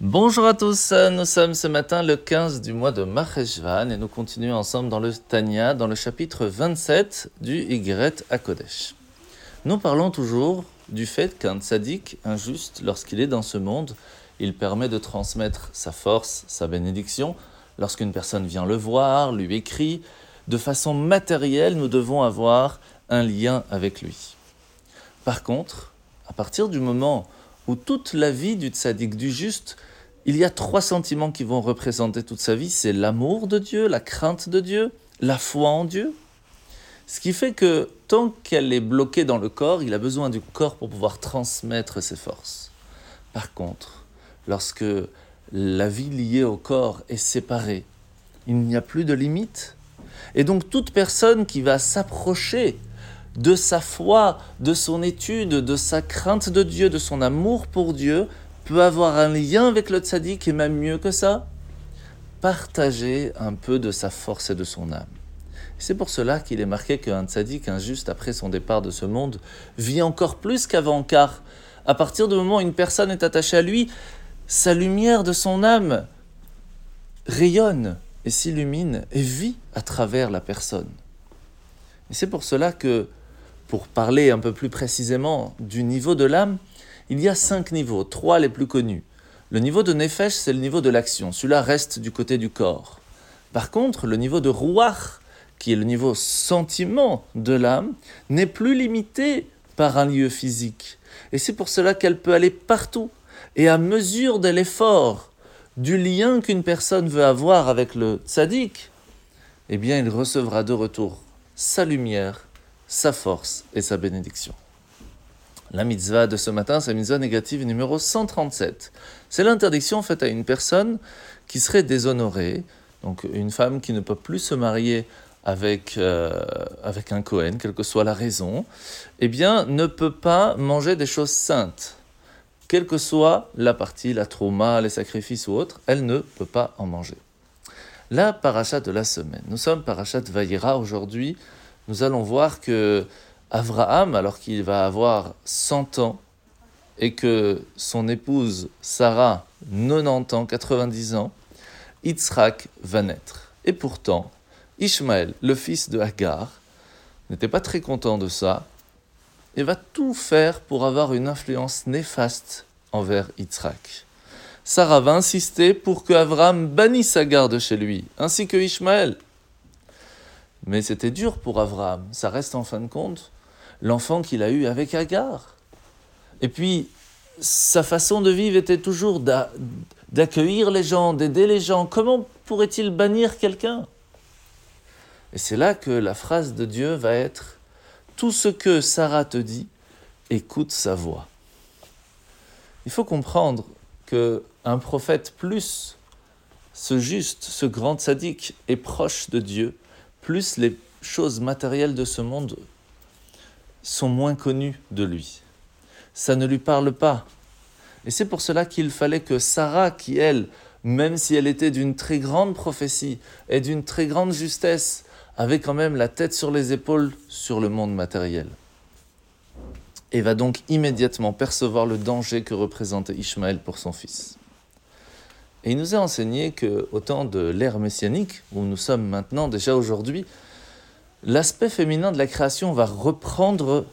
Bonjour à tous, nous sommes ce matin le 15 du mois de Maheshvan et nous continuons ensemble dans le Tanya, dans le chapitre 27 du Ygret à Kodesh. Nous parlons toujours du fait qu'un tzaddik injuste, lorsqu'il est dans ce monde, il permet de transmettre sa force, sa bénédiction. Lorsqu'une personne vient le voir, lui écrit, de façon matérielle, nous devons avoir un lien avec lui. Par contre, à partir du moment où toute la vie du tzaddik, du juste, il y a trois sentiments qui vont représenter toute sa vie, c'est l'amour de Dieu, la crainte de Dieu, la foi en Dieu. Ce qui fait que tant qu'elle est bloquée dans le corps, il a besoin du corps pour pouvoir transmettre ses forces. Par contre, lorsque la vie liée au corps est séparée, il n'y a plus de limite. Et donc toute personne qui va s'approcher de sa foi, de son étude, de sa crainte de Dieu, de son amour pour Dieu, peut avoir un lien avec le tzaddik et même mieux que ça, partager un peu de sa force et de son âme. C'est pour cela qu'il est marqué qu'un tzaddik injuste après son départ de ce monde vit encore plus qu'avant, car à partir du moment où une personne est attachée à lui, sa lumière de son âme rayonne et s'illumine et vit à travers la personne. Et c'est pour cela que pour parler un peu plus précisément du niveau de l'âme, il y a cinq niveaux, trois les plus connus. Le niveau de Nefesh, c'est le niveau de l'action. Celui-là reste du côté du corps. Par contre, le niveau de Ruach, qui est le niveau sentiment de l'âme, n'est plus limité par un lieu physique. Et c'est pour cela qu'elle peut aller partout. Et à mesure de l'effort, du lien qu'une personne veut avoir avec le tzaddik, eh bien, il recevra de retour sa lumière sa force et sa bénédiction. La mitzvah de ce matin, c'est la mitzvah négative numéro 137. C'est l'interdiction faite à une personne qui serait déshonorée, donc une femme qui ne peut plus se marier avec, euh, avec un Cohen, quelle que soit la raison, eh bien, ne peut pas manger des choses saintes. Quelle que soit la partie, la trauma, les sacrifices ou autres, elle ne peut pas en manger. La parachat de la semaine. Nous sommes parachat Vayera aujourd'hui, nous allons voir que Abraham, alors qu'il va avoir 100 ans, et que son épouse Sarah, 90 ans, 90 ans, Yitzhak va naître. Et pourtant, Ishmaël, le fils de Hagar, n'était pas très content de ça et va tout faire pour avoir une influence néfaste envers Yitzhak. Sarah va insister pour que Abraham bannisse Hagar de chez lui, ainsi que Ishmaël. Mais c'était dur pour Abraham. Ça reste en fin de compte l'enfant qu'il a eu avec Agar. Et puis, sa façon de vivre était toujours d'accueillir les gens, d'aider les gens. Comment pourrait-il bannir quelqu'un? Et c'est là que la phrase de Dieu va être Tout ce que Sarah te dit, écoute sa voix. Il faut comprendre que un prophète plus ce juste, ce grand sadique est proche de Dieu, plus les choses matérielles de ce monde sont moins connues de lui. Ça ne lui parle pas. Et c'est pour cela qu'il fallait que Sarah, qui elle, même si elle était d'une très grande prophétie et d'une très grande justesse, avait quand même la tête sur les épaules sur le monde matériel. Et va donc immédiatement percevoir le danger que représentait Ishmaël pour son fils. Et il nous a enseigné qu'au temps de l'ère messianique, où nous sommes maintenant, déjà aujourd'hui, l'aspect féminin de la création va reprendre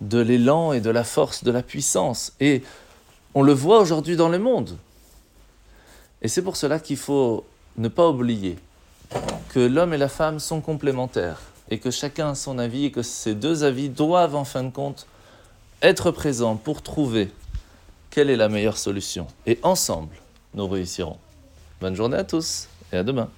de l'élan et de la force, de la puissance. Et on le voit aujourd'hui dans le monde. Et c'est pour cela qu'il faut ne pas oublier que l'homme et la femme sont complémentaires et que chacun a son avis et que ces deux avis doivent en fin de compte être présents pour trouver quelle est la meilleure solution. Et ensemble, nous réussirons. Bonne journée à tous et à demain.